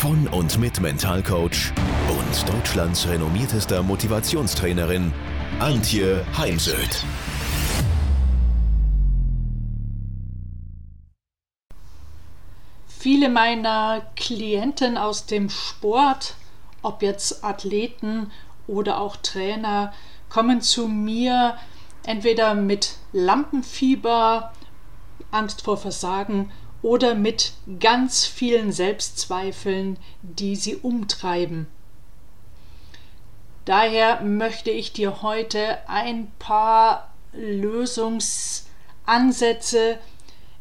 von und mit Mentalcoach und Deutschlands renommiertester Motivationstrainerin Antje Heimsöth. Viele meiner Klienten aus dem Sport, ob jetzt Athleten oder auch Trainer, kommen zu mir entweder mit Lampenfieber, Angst vor Versagen oder mit ganz vielen Selbstzweifeln, die sie umtreiben. Daher möchte ich dir heute ein paar Lösungsansätze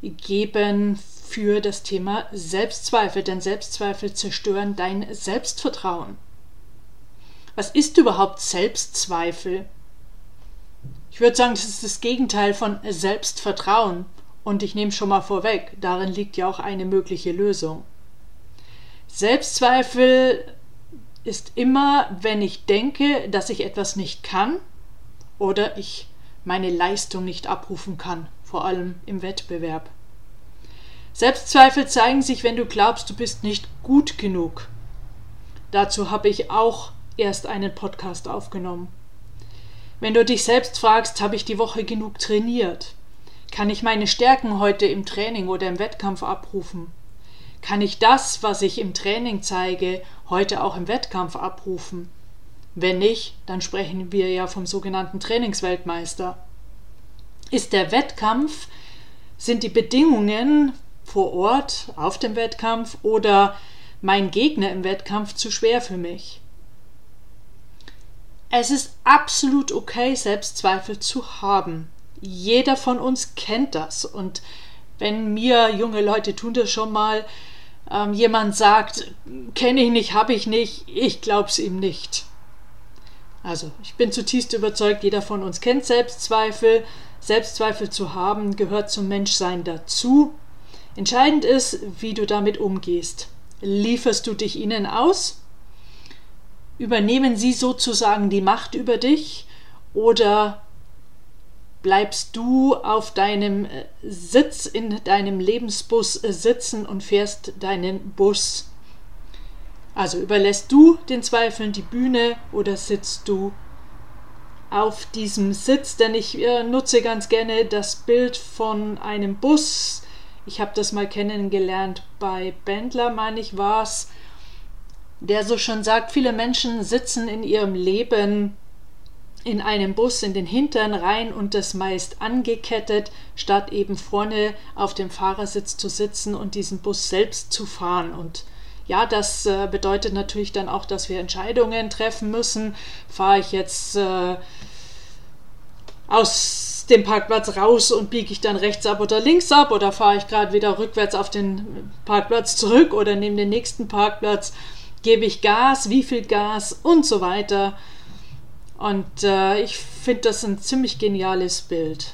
geben für das Thema Selbstzweifel, denn Selbstzweifel zerstören dein Selbstvertrauen. Was ist überhaupt Selbstzweifel? Ich würde sagen, das ist das Gegenteil von Selbstvertrauen. Und ich nehme schon mal vorweg, darin liegt ja auch eine mögliche Lösung. Selbstzweifel ist immer, wenn ich denke, dass ich etwas nicht kann oder ich meine Leistung nicht abrufen kann, vor allem im Wettbewerb. Selbstzweifel zeigen sich, wenn du glaubst, du bist nicht gut genug. Dazu habe ich auch erst einen Podcast aufgenommen. Wenn du dich selbst fragst, habe ich die Woche genug trainiert? Kann ich meine Stärken heute im Training oder im Wettkampf abrufen? Kann ich das, was ich im Training zeige, heute auch im Wettkampf abrufen? Wenn nicht, dann sprechen wir ja vom sogenannten Trainingsweltmeister. Ist der Wettkampf, sind die Bedingungen vor Ort auf dem Wettkampf oder mein Gegner im Wettkampf zu schwer für mich? Es ist absolut okay, Selbstzweifel zu haben jeder von uns kennt das. Und wenn mir junge Leute tun das schon mal, ähm, jemand sagt, kenne ich nicht, habe ich nicht, ich glaube es ihm nicht. Also ich bin zutiefst überzeugt, jeder von uns kennt Selbstzweifel. Selbstzweifel zu haben gehört zum Menschsein dazu. Entscheidend ist, wie du damit umgehst. Lieferst du dich ihnen aus? Übernehmen sie sozusagen die Macht über dich? Oder bleibst du auf deinem äh, Sitz in deinem Lebensbus äh, sitzen und fährst deinen Bus. Also überlässt du den Zweifeln die Bühne oder sitzt du auf diesem Sitz? Denn ich äh, nutze ganz gerne das Bild von einem Bus. Ich habe das mal kennengelernt bei Bendler, meine ich, war es, der so schon sagt, viele Menschen sitzen in ihrem Leben in einem Bus in den Hintern rein und das meist angekettet, statt eben vorne auf dem Fahrersitz zu sitzen und diesen Bus selbst zu fahren. Und ja, das äh, bedeutet natürlich dann auch, dass wir Entscheidungen treffen müssen. Fahre ich jetzt äh, aus dem Parkplatz raus und biege ich dann rechts ab oder links ab oder fahre ich gerade wieder rückwärts auf den Parkplatz zurück oder nehme den nächsten Parkplatz, gebe ich Gas, wie viel Gas und so weiter. Und äh, ich finde das ein ziemlich geniales Bild.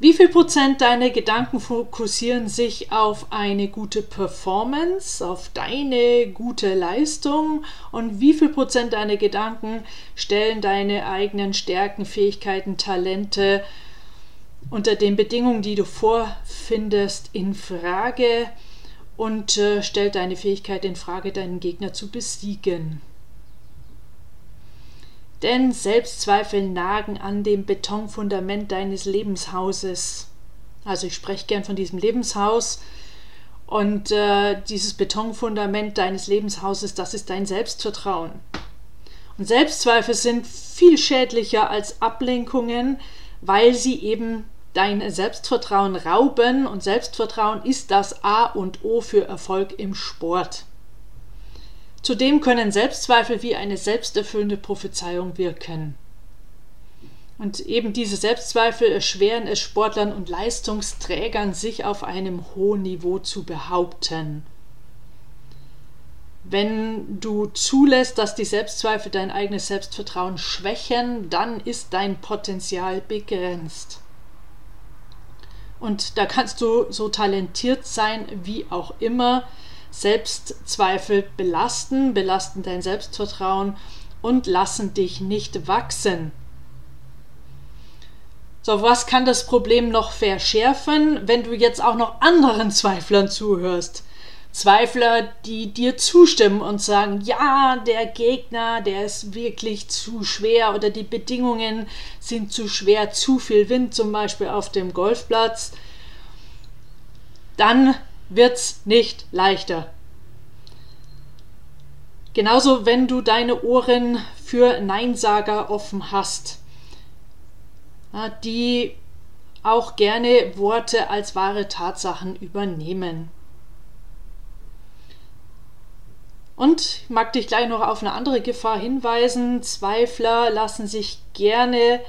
Wie viel Prozent deiner Gedanken fokussieren sich auf eine gute Performance, auf deine gute Leistung und wie viel Prozent deiner Gedanken stellen deine eigenen Stärken, Fähigkeiten, Talente unter den Bedingungen, die du vorfindest, in Frage und äh, stellt deine Fähigkeit in Frage, deinen Gegner zu besiegen? Denn Selbstzweifel nagen an dem Betonfundament deines Lebenshauses. Also ich spreche gern von diesem Lebenshaus und äh, dieses Betonfundament deines Lebenshauses, das ist dein Selbstvertrauen. Und Selbstzweifel sind viel schädlicher als Ablenkungen, weil sie eben dein Selbstvertrauen rauben und Selbstvertrauen ist das A und O für Erfolg im Sport. Zudem können Selbstzweifel wie eine selbsterfüllende Prophezeiung wirken. Und eben diese Selbstzweifel erschweren es Sportlern und Leistungsträgern, sich auf einem hohen Niveau zu behaupten. Wenn du zulässt, dass die Selbstzweifel dein eigenes Selbstvertrauen schwächen, dann ist dein Potenzial begrenzt. Und da kannst du so talentiert sein wie auch immer. Selbstzweifel belasten, belasten dein Selbstvertrauen und lassen dich nicht wachsen. So, was kann das Problem noch verschärfen, wenn du jetzt auch noch anderen Zweiflern zuhörst? Zweifler, die dir zustimmen und sagen, ja, der Gegner, der ist wirklich zu schwer oder die Bedingungen sind zu schwer, zu viel Wind zum Beispiel auf dem Golfplatz, dann wird es nicht leichter. Genauso, wenn du deine Ohren für Neinsager offen hast, die auch gerne Worte als wahre Tatsachen übernehmen. Und ich mag dich gleich noch auf eine andere Gefahr hinweisen. Zweifler lassen sich gerne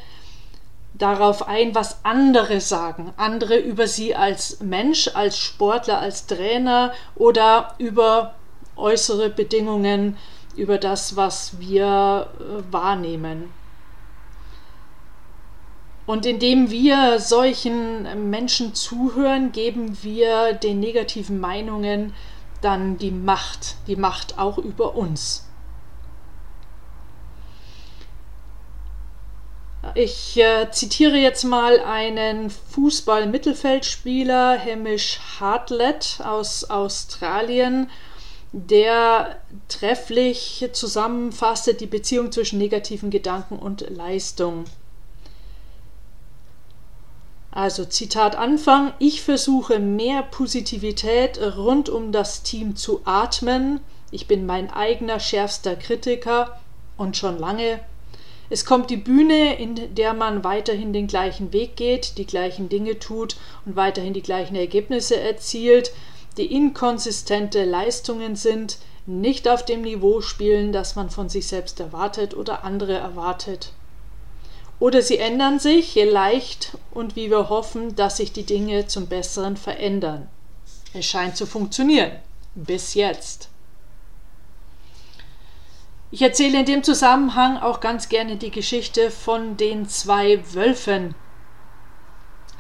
darauf ein, was andere sagen. Andere über sie als Mensch, als Sportler, als Trainer oder über äußere Bedingungen, über das, was wir äh, wahrnehmen. Und indem wir solchen Menschen zuhören, geben wir den negativen Meinungen dann die Macht, die Macht auch über uns. Ich äh, zitiere jetzt mal einen Fußball-Mittelfeldspieler, Hamish Hartlett aus Australien, der trefflich zusammenfasst die Beziehung zwischen negativen Gedanken und Leistung. Also Zitat Anfang, ich versuche mehr Positivität rund um das Team zu atmen. Ich bin mein eigener schärfster Kritiker und schon lange. Es kommt die Bühne, in der man weiterhin den gleichen Weg geht, die gleichen Dinge tut und weiterhin die gleichen Ergebnisse erzielt, die inkonsistente Leistungen sind, nicht auf dem Niveau spielen, das man von sich selbst erwartet oder andere erwartet. Oder sie ändern sich leicht und wie wir hoffen, dass sich die Dinge zum Besseren verändern. Es scheint zu funktionieren. Bis jetzt. Ich erzähle in dem Zusammenhang auch ganz gerne die Geschichte von den zwei Wölfen.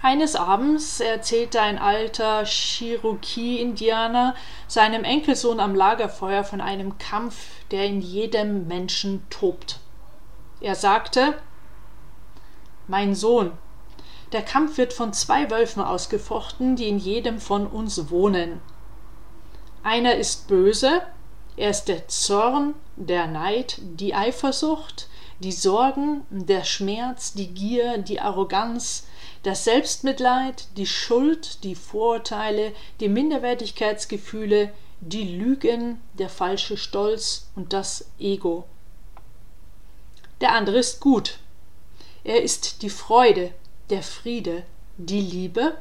Eines Abends erzählte ein alter Cherokee-Indianer seinem Enkelsohn am Lagerfeuer von einem Kampf, der in jedem Menschen tobt. Er sagte, mein Sohn. Der Kampf wird von zwei Wölfen ausgefochten, die in jedem von uns wohnen. Einer ist böse, er ist der Zorn, der Neid, die Eifersucht, die Sorgen, der Schmerz, die Gier, die Arroganz, das Selbstmitleid, die Schuld, die Vorurteile, die Minderwertigkeitsgefühle, die Lügen, der falsche Stolz und das Ego. Der andere ist gut, er ist die Freude, der Friede, die Liebe,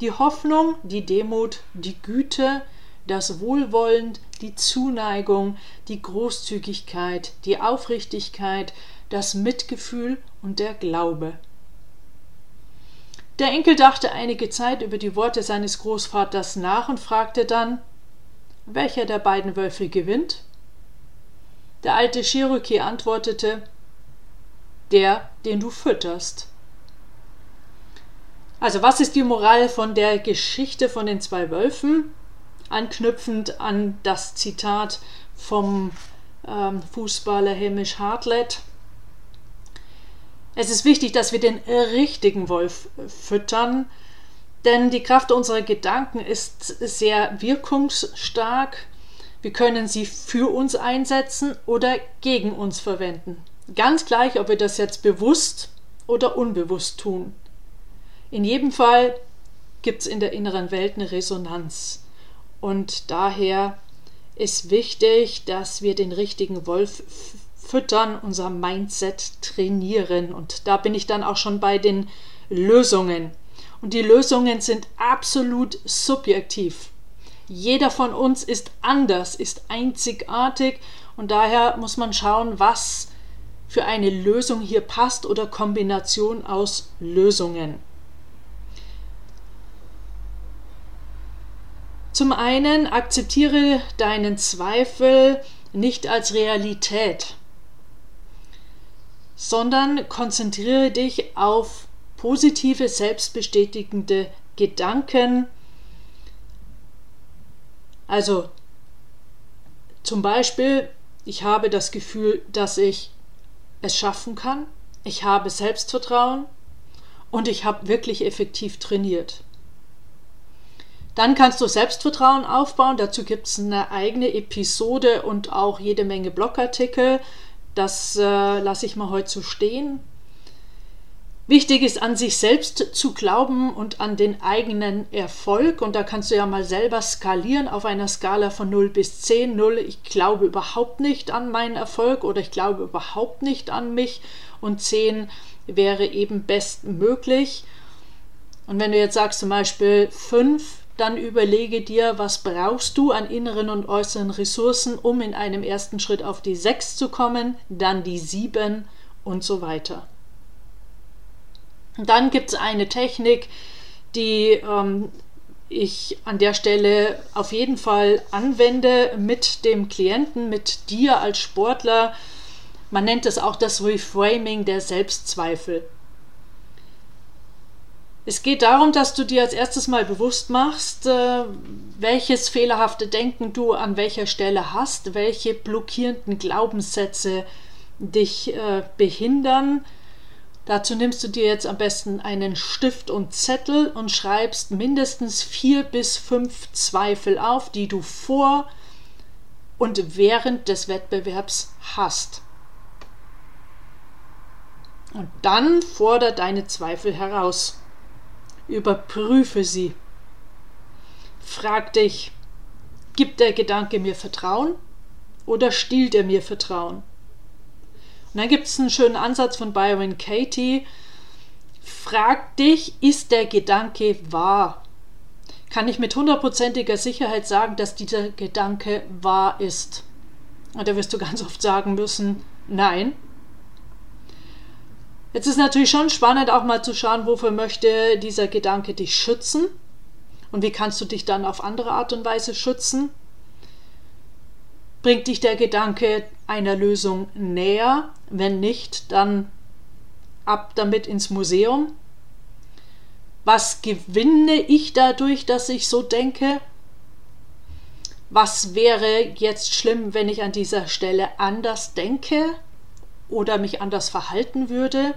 die Hoffnung, die Demut, die Güte, das Wohlwollen, die Zuneigung, die Großzügigkeit, die Aufrichtigkeit, das Mitgefühl und der Glaube. Der Enkel dachte einige Zeit über die Worte seines Großvaters nach und fragte dann, welcher der beiden Wölfe gewinnt? Der alte Cherokee antwortete, der, den du fütterst. Also was ist die Moral von der Geschichte von den zwei Wölfen? Anknüpfend an das Zitat vom ähm, Fußballer Hamish Hartlett. Es ist wichtig, dass wir den richtigen Wolf füttern, denn die Kraft unserer Gedanken ist sehr wirkungsstark. Wir können sie für uns einsetzen oder gegen uns verwenden. Ganz gleich, ob wir das jetzt bewusst oder unbewusst tun. In jedem Fall gibt es in der inneren Welt eine Resonanz. Und daher ist wichtig, dass wir den richtigen Wolf füttern, unser Mindset trainieren. Und da bin ich dann auch schon bei den Lösungen. Und die Lösungen sind absolut subjektiv. Jeder von uns ist anders, ist einzigartig und daher muss man schauen, was für eine Lösung hier passt oder Kombination aus Lösungen. Zum einen akzeptiere deinen Zweifel nicht als Realität, sondern konzentriere dich auf positive, selbstbestätigende Gedanken. Also zum Beispiel, ich habe das Gefühl, dass ich es schaffen kann, ich habe Selbstvertrauen und ich habe wirklich effektiv trainiert. Dann kannst du Selbstvertrauen aufbauen. Dazu gibt es eine eigene Episode und auch jede Menge Blogartikel. Das äh, lasse ich mal heute so stehen. Wichtig ist, an sich selbst zu glauben und an den eigenen Erfolg. Und da kannst du ja mal selber skalieren auf einer Skala von 0 bis 10. 0, ich glaube überhaupt nicht an meinen Erfolg oder ich glaube überhaupt nicht an mich. Und 10 wäre eben bestmöglich. Und wenn du jetzt sagst zum Beispiel 5, dann überlege dir, was brauchst du an inneren und äußeren Ressourcen, um in einem ersten Schritt auf die 6 zu kommen, dann die 7 und so weiter. Dann gibt es eine Technik, die ähm, ich an der Stelle auf jeden Fall anwende mit dem Klienten, mit dir als Sportler. Man nennt es auch das Reframing der Selbstzweifel. Es geht darum, dass du dir als erstes mal bewusst machst, äh, welches fehlerhafte Denken du an welcher Stelle hast, welche blockierenden Glaubenssätze dich äh, behindern, Dazu nimmst du dir jetzt am besten einen Stift und Zettel und schreibst mindestens vier bis fünf Zweifel auf, die du vor und während des Wettbewerbs hast. Und dann fordere deine Zweifel heraus. Überprüfe sie. Frag dich, gibt der Gedanke mir Vertrauen oder stiehlt er mir Vertrauen? Und dann gibt es einen schönen Ansatz von Byron Katie. Frag dich, ist der Gedanke wahr? Kann ich mit hundertprozentiger Sicherheit sagen, dass dieser Gedanke wahr ist? Und da wirst du ganz oft sagen müssen, nein. Jetzt ist natürlich schon spannend, auch mal zu schauen, wofür möchte dieser Gedanke dich schützen und wie kannst du dich dann auf andere Art und Weise schützen. Bringt dich der Gedanke einer Lösung näher? Wenn nicht, dann ab damit ins Museum. Was gewinne ich dadurch, dass ich so denke? Was wäre jetzt schlimm, wenn ich an dieser Stelle anders denke oder mich anders verhalten würde?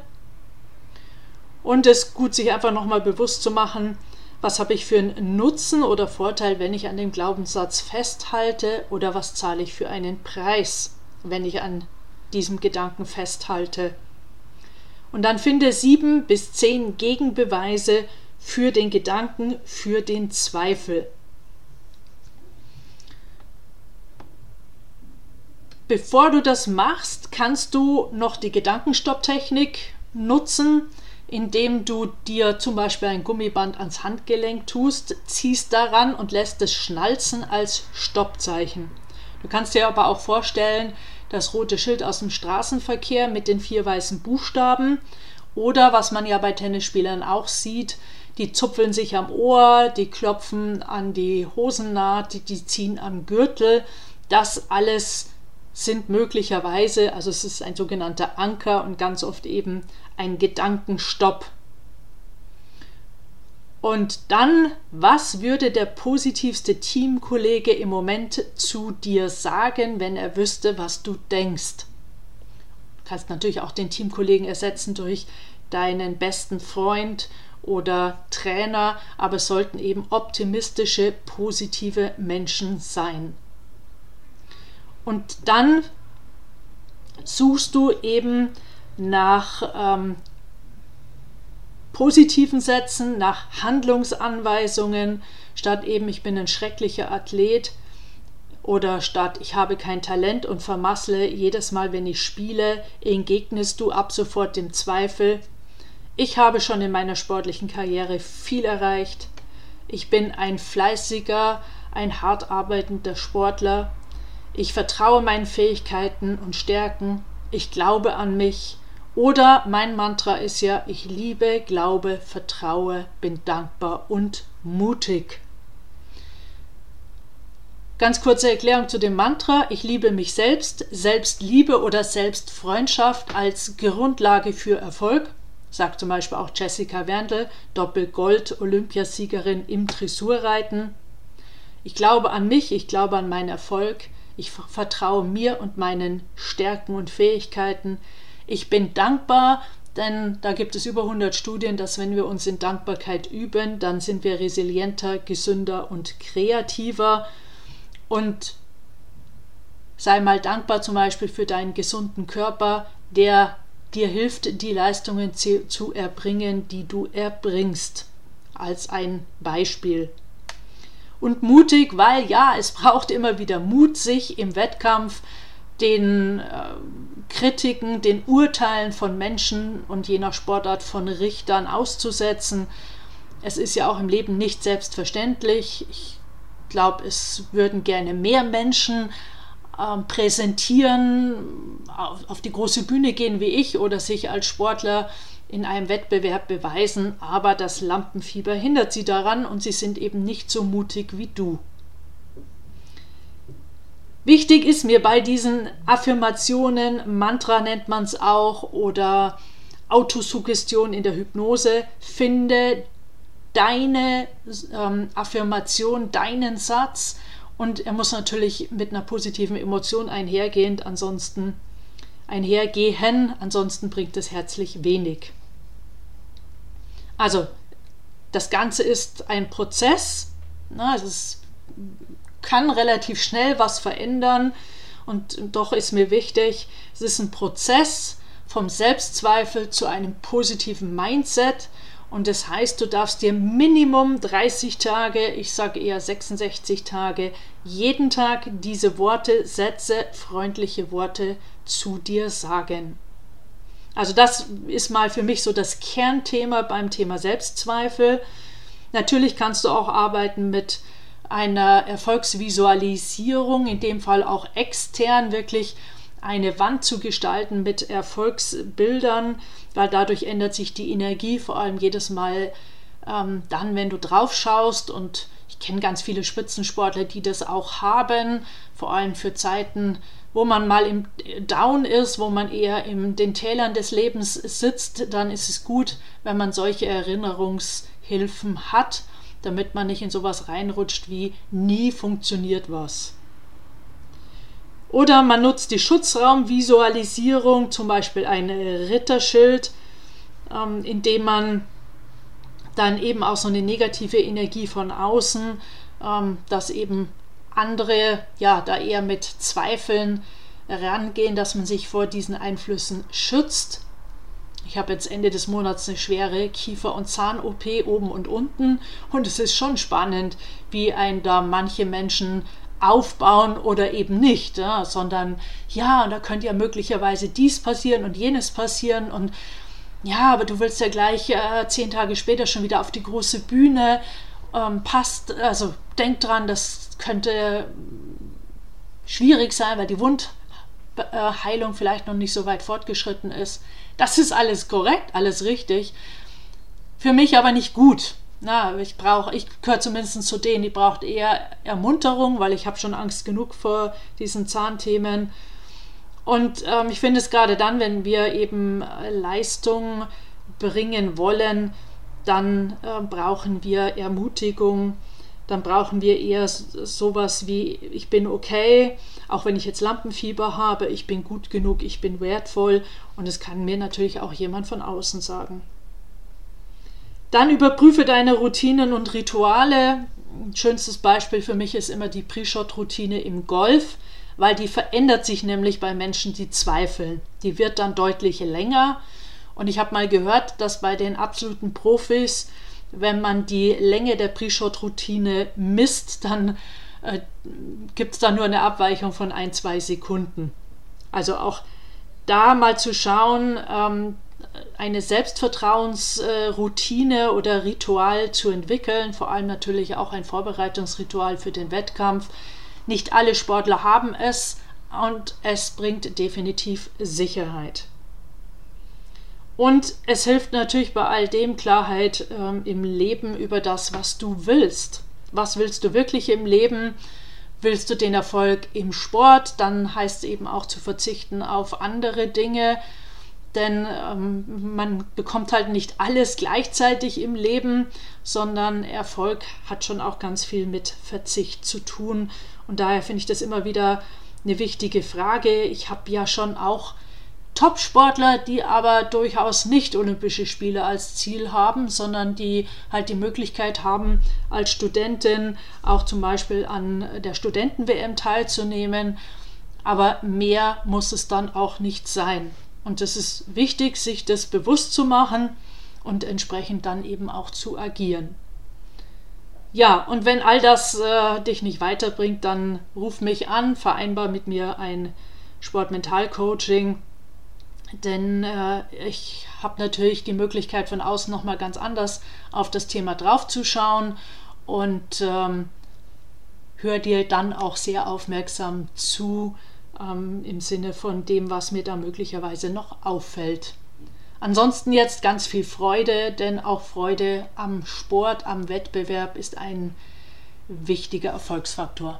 Und es ist gut, sich einfach nochmal bewusst zu machen, was habe ich für einen Nutzen oder Vorteil, wenn ich an dem Glaubenssatz festhalte oder was zahle ich für einen Preis, wenn ich an diesem Gedanken festhalte. Und dann finde sieben bis zehn Gegenbeweise für den Gedanken, für den Zweifel. Bevor du das machst, kannst du noch die Gedankenstopptechnik nutzen indem du dir zum Beispiel ein Gummiband ans Handgelenk tust, ziehst daran und lässt es schnalzen als Stoppzeichen. Du kannst dir aber auch vorstellen, das rote Schild aus dem Straßenverkehr mit den vier weißen Buchstaben oder was man ja bei Tennisspielern auch sieht, die zupfeln sich am Ohr, die klopfen an die Hosennaht, die, die ziehen am Gürtel. Das alles sind möglicherweise, also es ist ein sogenannter Anker und ganz oft eben ein Gedankenstopp. Und dann, was würde der positivste Teamkollege im Moment zu dir sagen, wenn er wüsste, was du denkst? Du kannst natürlich auch den Teamkollegen ersetzen durch deinen besten Freund oder Trainer, aber es sollten eben optimistische, positive Menschen sein. Und dann suchst du eben nach ähm, positiven Sätzen, nach Handlungsanweisungen, statt eben ich bin ein schrecklicher Athlet oder statt ich habe kein Talent und vermassle jedes Mal, wenn ich spiele, entgegnest du ab sofort dem Zweifel. Ich habe schon in meiner sportlichen Karriere viel erreicht. Ich bin ein fleißiger, ein hart arbeitender Sportler. Ich vertraue meinen Fähigkeiten und Stärken. Ich glaube an mich. Oder mein Mantra ist ja, ich liebe, glaube, vertraue, bin dankbar und mutig. Ganz kurze Erklärung zu dem Mantra. Ich liebe mich selbst. Selbstliebe oder Selbstfreundschaft als Grundlage für Erfolg, sagt zum Beispiel auch Jessica Wendel, Doppelgold-Olympiasiegerin im Dressurreiten. Ich glaube an mich, ich glaube an meinen Erfolg, ich vertraue mir und meinen Stärken und Fähigkeiten. Ich bin dankbar, denn da gibt es über 100 Studien, dass wenn wir uns in Dankbarkeit üben, dann sind wir resilienter, gesünder und kreativer. Und sei mal dankbar zum Beispiel für deinen gesunden Körper, der dir hilft, die Leistungen zu erbringen, die du erbringst. Als ein Beispiel. Und mutig, weil ja, es braucht immer wieder Mut, sich im Wettkampf den äh, Kritiken, den Urteilen von Menschen und je nach Sportart von Richtern auszusetzen. Es ist ja auch im Leben nicht selbstverständlich. Ich glaube, es würden gerne mehr Menschen äh, präsentieren, auf, auf die große Bühne gehen wie ich oder sich als Sportler in einem Wettbewerb beweisen, aber das Lampenfieber hindert sie daran und sie sind eben nicht so mutig wie du. Wichtig ist mir bei diesen Affirmationen, Mantra nennt man es auch oder Autosuggestion in der Hypnose, finde deine ähm, Affirmation, deinen Satz und er muss natürlich mit einer positiven Emotion einhergehend, ansonsten einhergehen, ansonsten bringt es herzlich wenig. Also das Ganze ist ein Prozess, na, es kann relativ schnell was verändern und doch ist mir wichtig, es ist ein Prozess vom Selbstzweifel zu einem positiven Mindset und das heißt, du darfst dir Minimum 30 Tage, ich sage eher 66 Tage, jeden Tag diese Worte, Sätze, freundliche Worte zu dir sagen. Also das ist mal für mich so das Kernthema beim Thema Selbstzweifel. Natürlich kannst du auch arbeiten mit einer Erfolgsvisualisierung, in dem Fall auch extern wirklich eine Wand zu gestalten mit Erfolgsbildern, weil dadurch ändert sich die Energie, vor allem jedes Mal ähm, dann, wenn du drauf schaust. Und ich kenne ganz viele Spitzensportler, die das auch haben, vor allem für Zeiten, wo man mal im Down ist, wo man eher in den Tälern des Lebens sitzt, dann ist es gut, wenn man solche Erinnerungshilfen hat, damit man nicht in sowas reinrutscht wie nie funktioniert was. Oder man nutzt die Schutzraumvisualisierung, zum Beispiel ein Ritterschild, ähm, indem man dann eben auch so eine negative Energie von außen, ähm, dass eben andere ja da eher mit Zweifeln rangehen, dass man sich vor diesen Einflüssen schützt. Ich habe jetzt Ende des Monats eine schwere Kiefer- und Zahn-OP oben und unten und es ist schon spannend, wie ein da manche Menschen aufbauen oder eben nicht, ja, sondern ja, da könnte ja möglicherweise dies passieren und jenes passieren und ja, aber du willst ja gleich äh, zehn Tage später schon wieder auf die große Bühne. Ähm, passt, also denk dran, das könnte schwierig sein, weil die Wundheilung vielleicht noch nicht so weit fortgeschritten ist. Das ist alles korrekt, alles richtig. Für mich aber nicht gut. Na, ich brauche, ich gehöre zumindest zu denen, die braucht eher Ermunterung, weil ich habe schon Angst genug vor diesen Zahnthemen. Und ähm, ich finde es gerade dann, wenn wir eben äh, Leistung bringen wollen, dann äh, brauchen wir Ermutigung, dann brauchen wir eher sowas wie, ich bin okay, auch wenn ich jetzt Lampenfieber habe, ich bin gut genug, ich bin wertvoll und es kann mir natürlich auch jemand von außen sagen. Dann überprüfe deine Routinen und Rituale. Ein schönstes Beispiel für mich ist immer die Pre-Shot-Routine im Golf, weil die verändert sich nämlich bei Menschen, die zweifeln. Die wird dann deutlich länger. Und ich habe mal gehört, dass bei den absoluten Profis, wenn man die Länge der Pre-Shot-Routine misst, dann äh, gibt es da nur eine Abweichung von ein, zwei Sekunden. Also auch da mal zu schauen, ähm, eine Selbstvertrauensroutine oder Ritual zu entwickeln, vor allem natürlich auch ein Vorbereitungsritual für den Wettkampf. Nicht alle Sportler haben es und es bringt definitiv Sicherheit. Und es hilft natürlich bei all dem Klarheit ähm, im Leben über das, was du willst. Was willst du wirklich im Leben? Willst du den Erfolg im Sport, dann heißt es eben auch zu verzichten auf andere Dinge, denn ähm, man bekommt halt nicht alles gleichzeitig im Leben, sondern Erfolg hat schon auch ganz viel mit Verzicht zu tun. Und daher finde ich das immer wieder eine wichtige Frage. Ich habe ja schon auch Top-Sportler, die aber durchaus nicht Olympische Spiele als Ziel haben, sondern die halt die Möglichkeit haben, als Studentin auch zum Beispiel an der Studenten-WM teilzunehmen. Aber mehr muss es dann auch nicht sein. Und es ist wichtig, sich das bewusst zu machen und entsprechend dann eben auch zu agieren. Ja, und wenn all das äh, dich nicht weiterbringt, dann ruf mich an, vereinbar mit mir ein Sportmental-Coaching denn äh, ich habe natürlich die Möglichkeit von außen nochmal ganz anders auf das Thema draufzuschauen und ähm, höre dir dann auch sehr aufmerksam zu ähm, im Sinne von dem, was mir da möglicherweise noch auffällt. Ansonsten jetzt ganz viel Freude, denn auch Freude am Sport, am Wettbewerb ist ein wichtiger Erfolgsfaktor.